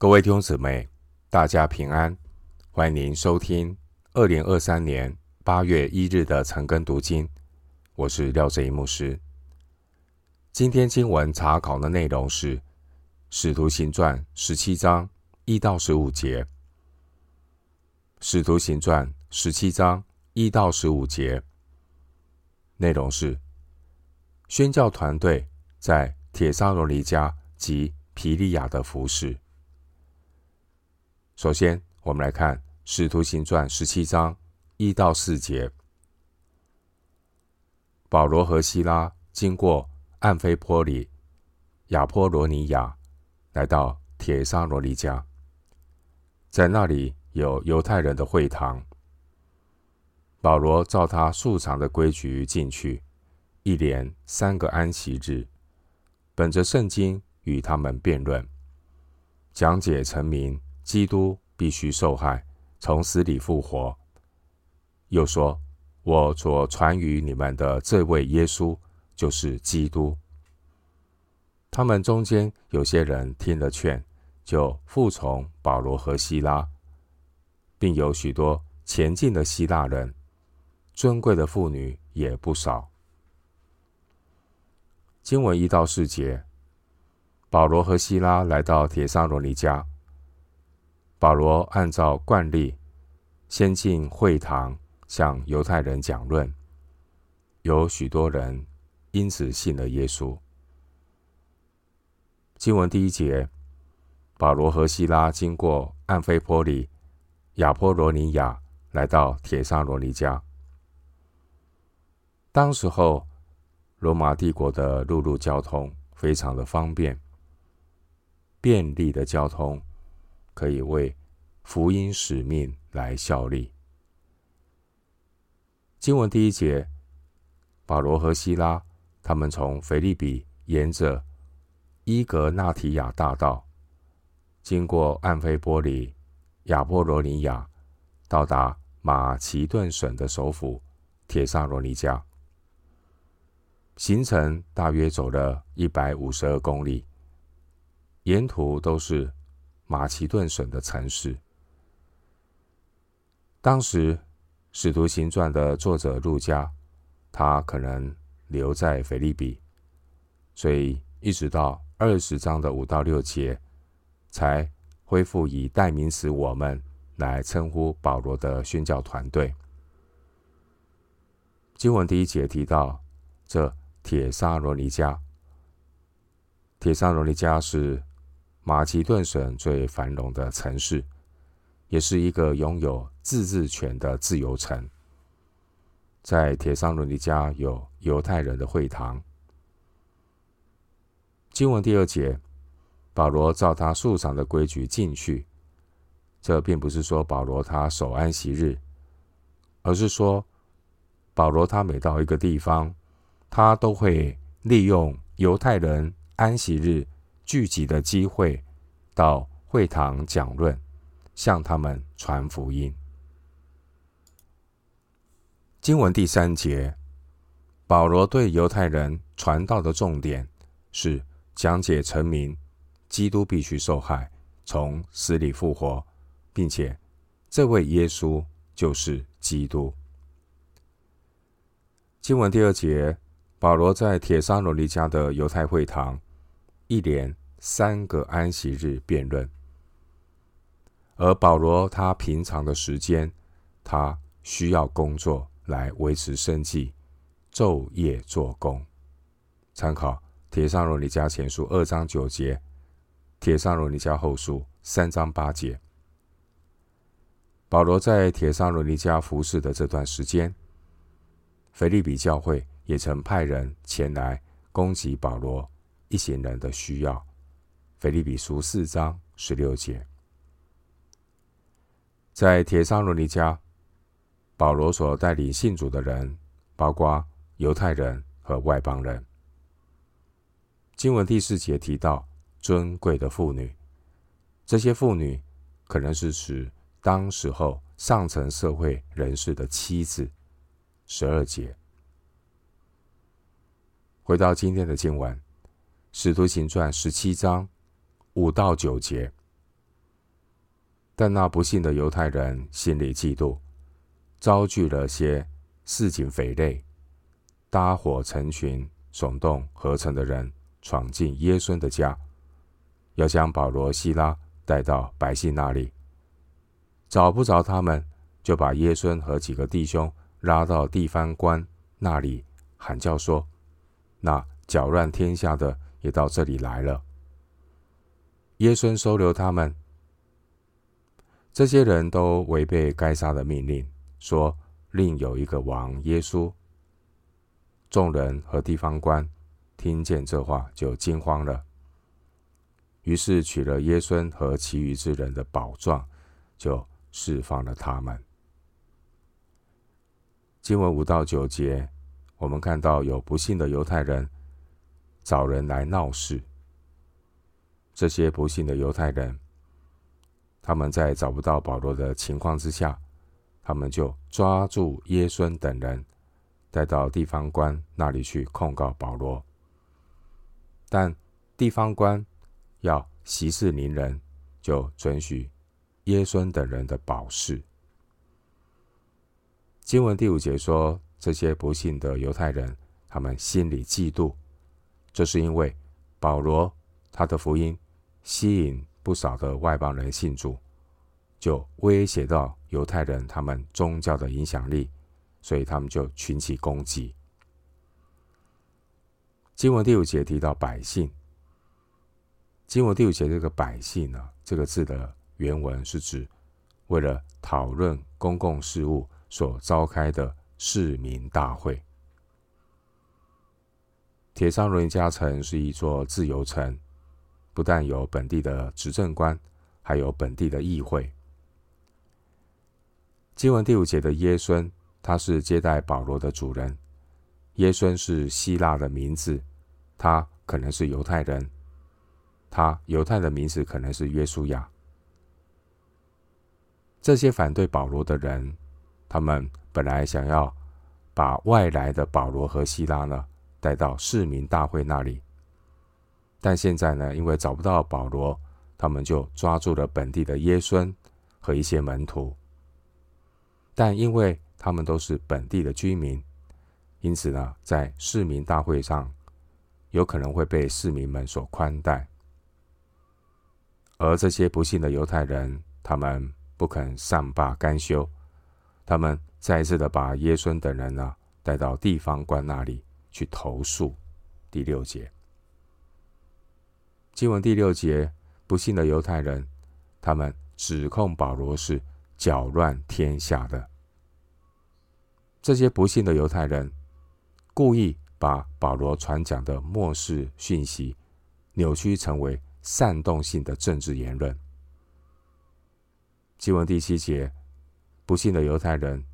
各位弟兄姊妹，大家平安，欢迎您收听二零二三年八月一日的晨更读经。我是廖正一牧师。今天经文查考的内容是《使徒行传》十七章一到十五节，《使徒行传》十七章一到十五节内容是宣教团队在帖撒罗尼迦及皮利亚的服事。首先，我们来看《使徒行传》十七章一到四节。保罗和西拉经过暗非波里、亚波罗尼亚，来到铁沙罗尼家，在那里有犹太人的会堂。保罗照他素常的规矩进去，一连三个安息日，本着圣经与他们辩论，讲解成名。基督必须受害，从死里复活。又说：“我所传与你们的这位耶稣，就是基督。”他们中间有些人听了劝，就服从保罗和希拉，并有许多前进的希腊人，尊贵的妇女也不少。经文一到四节，保罗和希拉来到帖撒罗尼家。保罗按照惯例，先进会堂向犹太人讲论，有许多人因此信了耶稣。经文第一节，保罗和西拉经过安菲波里、亚波罗尼亚，来到帖撒罗尼迦。当时候，罗马帝国的陆路交通非常的方便，便利的交通。可以为福音使命来效力。经文第一节，保罗和西拉他们从腓利比沿着伊格纳提亚大道，经过暗非波里、亚波罗尼亚，到达马其顿省的首府铁萨罗尼加。行程大约走了一百五十二公里，沿途都是。马其顿省的城市，当时《使徒行传》的作者路加，他可能留在腓立比，所以一直到二十章的五到六节，才恢复以代名词“我们”来称呼保罗的宣教团队。经文第一节提到，这帖撒罗尼迦，帖撒罗尼迦是。马其顿省最繁荣的城市，也是一个拥有自治权的自由城。在铁桑伦尼加有犹太人的会堂。经文第二节，保罗照他素常的规矩进去。这并不是说保罗他守安息日，而是说保罗他每到一个地方，他都会利用犹太人安息日。聚集的机会，到会堂讲论，向他们传福音。经文第三节，保罗对犹太人传道的重点是讲解陈明，基督必须受害，从死里复活，并且这位耶稣就是基督。经文第二节，保罗在帖撒罗尼迦的犹太会堂一连。三个安息日辩论，而保罗他平常的时间，他需要工作来维持生计，昼夜做工。参考《铁上罗尼迦前书》二章九节，《铁上罗尼迦后书》三章八节。保罗在铁上罗尼迦服侍的这段时间，腓利比教会也曾派人前来攻击保罗一行人的需要。腓立比书四章十六节，在帖撒罗尼迦，保罗所带领信主的人，包括犹太人和外邦人。经文第四节提到尊贵的妇女，这些妇女可能是指当时候上层社会人士的妻子。十二节，回到今天的经文，《使徒行传》十七章。五到九节，但那不信的犹太人心里嫉妒，招聚了些市井匪类，搭伙成群，耸动合成的人，闯进耶孙的家，要将保罗、西拉带到百姓那里。找不着他们，就把耶孙和几个弟兄拉到地方官那里，喊叫说：“那搅乱天下的也到这里来了。”耶孙收留他们。这些人都违背该杀的命令，说另有一个王耶稣。众人和地方官听见这话，就惊慌了。于是取了耶孙和其余之人的宝状，就释放了他们。经文五到九节，我们看到有不信的犹太人找人来闹事。这些不幸的犹太人。他们在找不到保罗的情况之下，他们就抓住耶孙等人，带到地方官那里去控告保罗。但地方官要息事宁人，就准许耶孙等人的保释。经文第五节说，这些不幸的犹太人，他们心里嫉妒，这是因为保罗他的福音吸引。不少的外邦人信主，就威胁到犹太人他们宗教的影响力，所以他们就群起攻击。经文第五节提到百姓，经文第五节这个百姓呢，这个字的原文是指为了讨论公共事务所召开的市民大会。帖撒罗尼迦城是一座自由城。不但有本地的执政官，还有本地的议会。经文第五节的耶孙，他是接待保罗的主人。耶孙是希腊的名字，他可能是犹太人。他犹太的名字可能是约书亚。这些反对保罗的人，他们本来想要把外来的保罗和希拉呢带到市民大会那里。但现在呢，因为找不到保罗，他们就抓住了本地的耶孙和一些门徒。但因为他们都是本地的居民，因此呢，在市民大会上有可能会被市民们所宽待。而这些不幸的犹太人，他们不肯善罢甘休，他们再一次的把耶孙等人呢带到地方官那里去投诉。第六节。经文第六节，不幸的犹太人，他们指控保罗是搅乱天下的。这些不幸的犹太人，故意把保罗传讲的末世讯息扭曲成为煽动性的政治言论。经文第七节，不幸的犹太人，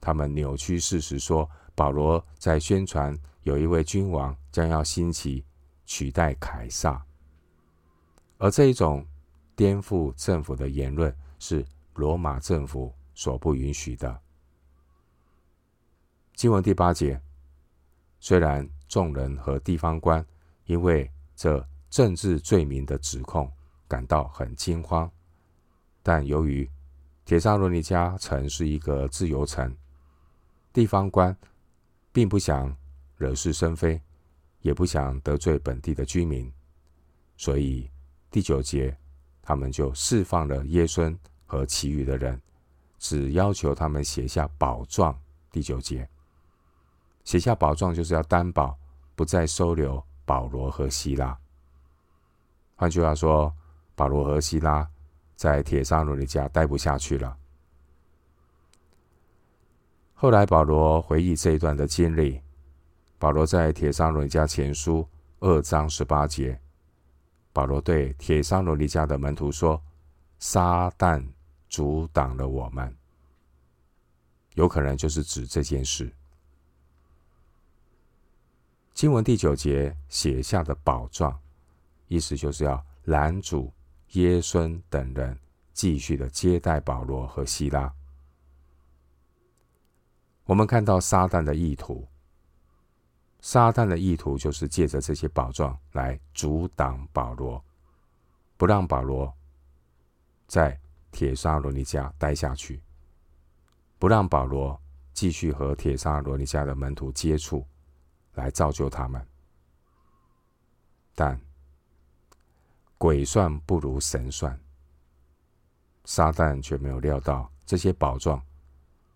他们扭曲事实说，保罗在宣传有一位君王将要兴起，取代凯撒。而这一种颠覆政府的言论是罗马政府所不允许的。经文第八节，虽然众人和地方官因为这政治罪名的指控感到很惊慌，但由于帖撒罗尼迦城是一个自由城，地方官并不想惹是生非，也不想得罪本地的居民，所以。第九节，他们就释放了耶孙和其余的人，只要求他们写下保状。第九节，写下保状就是要担保不再收留保罗和西拉。换句话说，保罗和西拉在帖撒罗尼家待不下去了。后来保罗回忆这一段的经历，保罗在帖撒罗尼迦前书二章十八节。保罗对帖撒罗尼迦的门徒说：“撒旦阻挡了我们，有可能就是指这件事。”经文第九节写下的保状，意思就是要拦阻耶孙等人继续的接待保罗和希拉。我们看到撒旦的意图。撒旦的意图就是借着这些宝状来阻挡保罗，不让保罗在铁沙罗尼家待下去，不让保罗继续和铁沙罗尼家的门徒接触，来造就他们。但鬼算不如神算，撒旦却没有料到这些宝状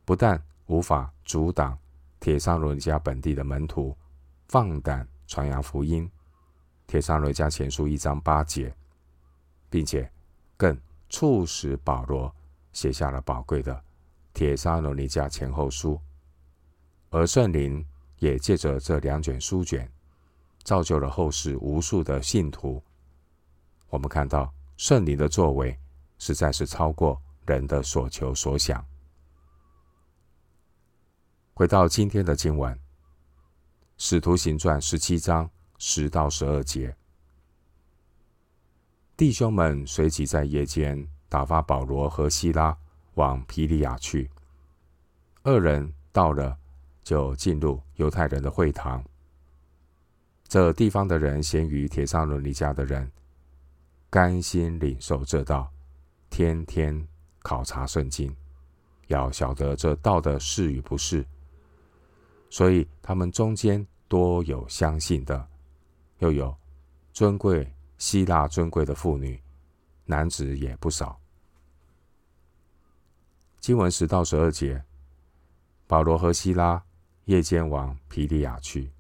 不但无法阻挡帖撒罗尼迦本地的门徒放胆传扬福音，帖撒罗尼迦前书一章八节，并且更促使保罗写下了宝贵的帖撒罗尼迦前后书，而圣灵也借着这两卷书卷，造就了后世无数的信徒。我们看到圣灵的作为实在是超过人的所求所想。回到今天的经文，《使徒行传》十七章十到十二节，弟兄们随即在夜间打发保罗和西拉往皮利亚去。二人到了，就进入犹太人的会堂。这地方的人先于帖撒罗尼迦的人，甘心领受这道，天天考察圣经，要晓得这道的是与不是。所以他们中间多有相信的，又有尊贵希腊尊贵的妇女，男子也不少。经文十到十二节，保罗和希拉夜间往庇哩亚去。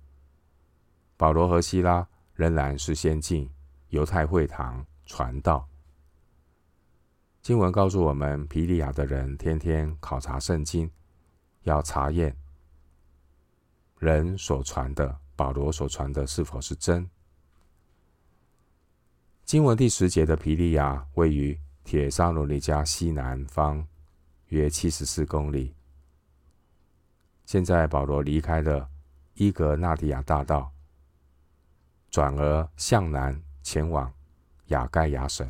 保罗和希拉仍然是先进犹太会堂传道。经文告诉我们，庇哩亚的人天天考察圣经，要查验人所传的，保罗所传的是否是真。经文第十节的皮利亚位于帖撒罗尼加西南方约七十四公里。现在保罗离开了伊格纳迪亚大道。转而向南前往雅盖亚省。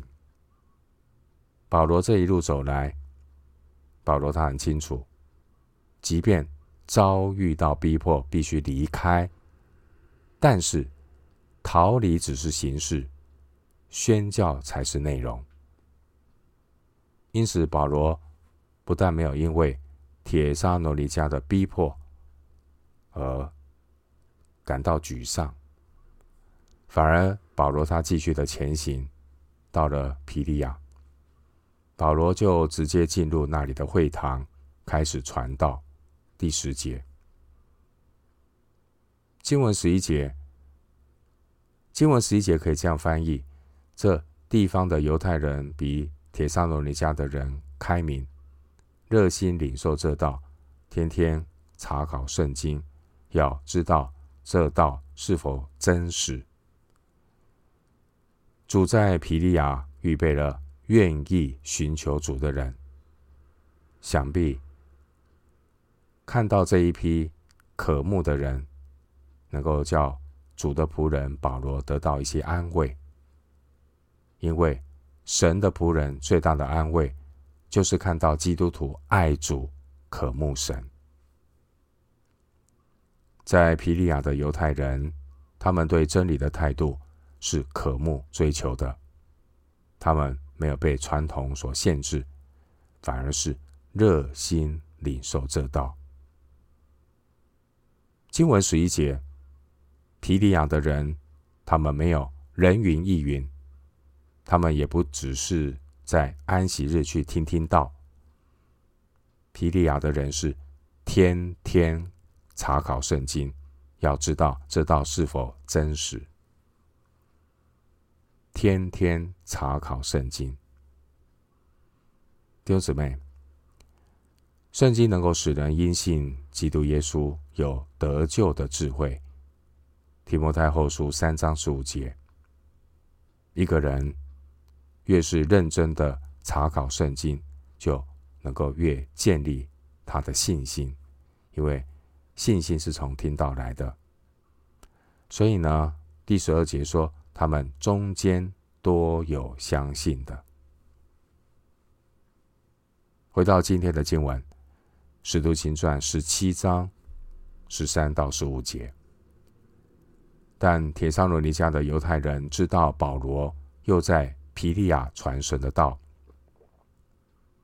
保罗这一路走来，保罗他很清楚，即便遭遇到逼迫，必须离开，但是逃离只是形式，宣教才是内容。因此，保罗不但没有因为铁沙罗尼迦的逼迫而感到沮丧。反而，保罗他继续的前行，到了皮利亚，保罗就直接进入那里的会堂，开始传道。第十节，经文十一节，经文十一节可以这样翻译：这地方的犹太人比帖撒罗尼迦的人开明，热心领受这道，天天查考圣经，要知道这道是否真实。主在皮利亚预备了愿意寻求主的人，想必看到这一批渴慕的人，能够叫主的仆人保罗得到一些安慰，因为神的仆人最大的安慰，就是看到基督徒爱主、渴慕神。在皮利亚的犹太人，他们对真理的态度。是渴慕追求的，他们没有被传统所限制，反而是热心领受这道。经文十一节，皮利亚的人，他们没有人云亦云，他们也不只是在安息日去听听道。皮利亚的人是天天查考圣经，要知道这道是否真实。天天查考圣经，弟兄姊妹，圣经能够使人因信基督耶稣有得救的智慧。提摩太后书三章十五节，一个人越是认真的查考圣经，就能够越建立他的信心，因为信心是从听到来的。所以呢，第十二节说。他们中间多有相信的。回到今天的经文，《使徒行传》十七章十三到十五节。但帖撒罗尼迦的犹太人知道保罗又在皮利亚传神的道，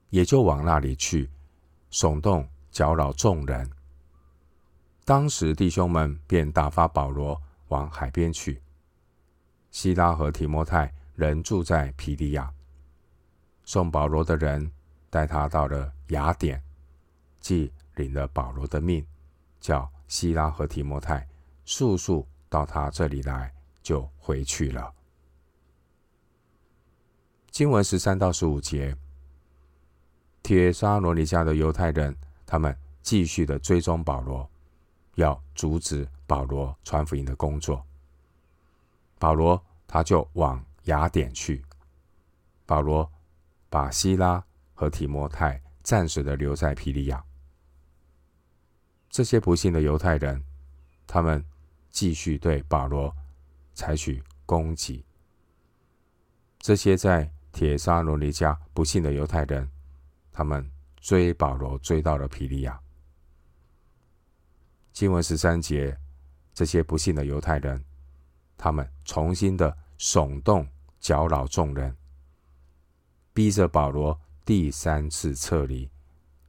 也就往那里去，耸动搅扰众人。当时弟兄们便打发保罗往海边去。西拉和提摩太仍住在皮利亚。送保罗的人带他到了雅典，即领了保罗的命，叫希拉和提摩太速速到他这里来，就回去了。经文十三到十五节，铁沙罗尼迦的犹太人，他们继续的追踪保罗，要阻止保罗传福音的工作。保罗他就往雅典去，保罗。把希拉和提摩太暂时的留在皮利亚。这些不幸的犹太人，他们继续对保罗采取攻击。这些在铁沙罗尼迦不幸的犹太人，他们追保罗追到了皮利亚。经文十三节，这些不幸的犹太人，他们重新的耸动搅扰众人。逼着保罗第三次撤离，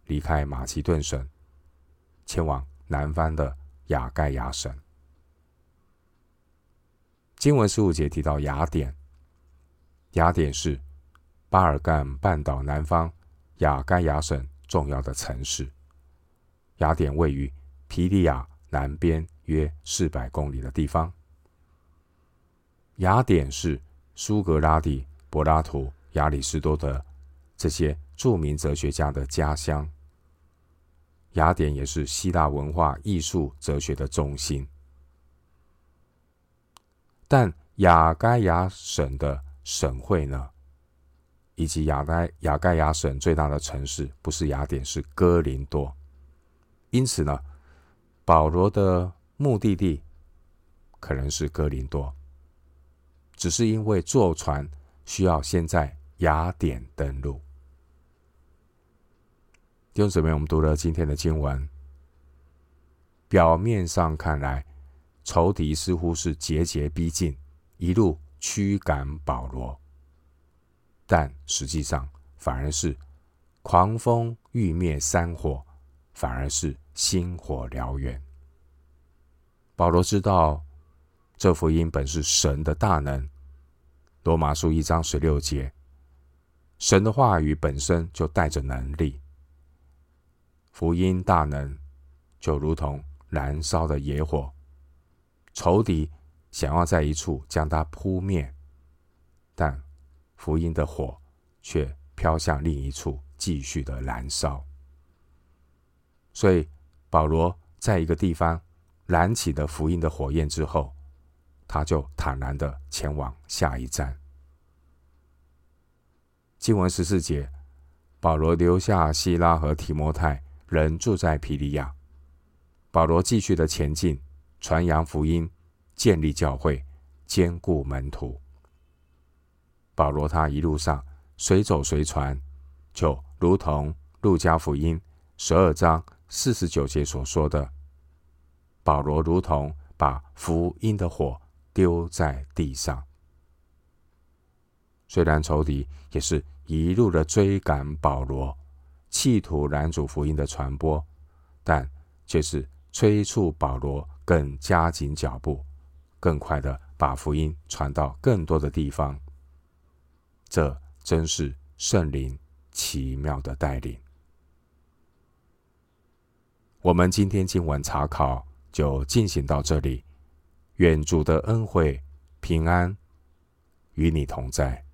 离开马其顿省，前往南方的雅盖亚省。经文十五节提到雅典，雅典是巴尔干半岛南方雅盖亚省重要的城市。雅典位于皮利亚南边约四百公里的地方。雅典是苏格拉底、柏拉图。亚里士多德这些著名哲学家的家乡，雅典也是希腊文化、艺术、哲学的中心。但雅该亚省的省会呢，以及雅该雅该亚省最大的城市不是雅典，是哥林多。因此呢，保罗的目的地可能是哥林多，只是因为坐船需要先在。雅典登陆。弟兄姊妹，我们读了今天的经文，表面上看来，仇敌似乎是节节逼近，一路驱赶保罗，但实际上反而是狂风欲灭山火，反而是星火燎原。保罗知道，这福音本是神的大能。罗马书一章十六节。神的话语本身就带着能力，福音大能就如同燃烧的野火，仇敌想要在一处将它扑灭，但福音的火却飘向另一处继续的燃烧。所以保罗在一个地方燃起的福音的火焰之后，他就坦然的前往下一站。经文十四节，保罗留下希拉和提摩太，人住在皮利亚。保罗继续的前进，传扬福音，建立教会，坚固门徒。保罗他一路上随走随传，就如同路加福音十二章四十九节所说的，保罗如同把福音的火丢在地上。虽然仇敌也是一路的追赶保罗，企图拦阻福音的传播，但却是催促保罗更加紧脚步，更快的把福音传到更多的地方。这真是圣灵奇妙的带领。我们今天经文查考就进行到这里，愿主的恩惠平安与你同在。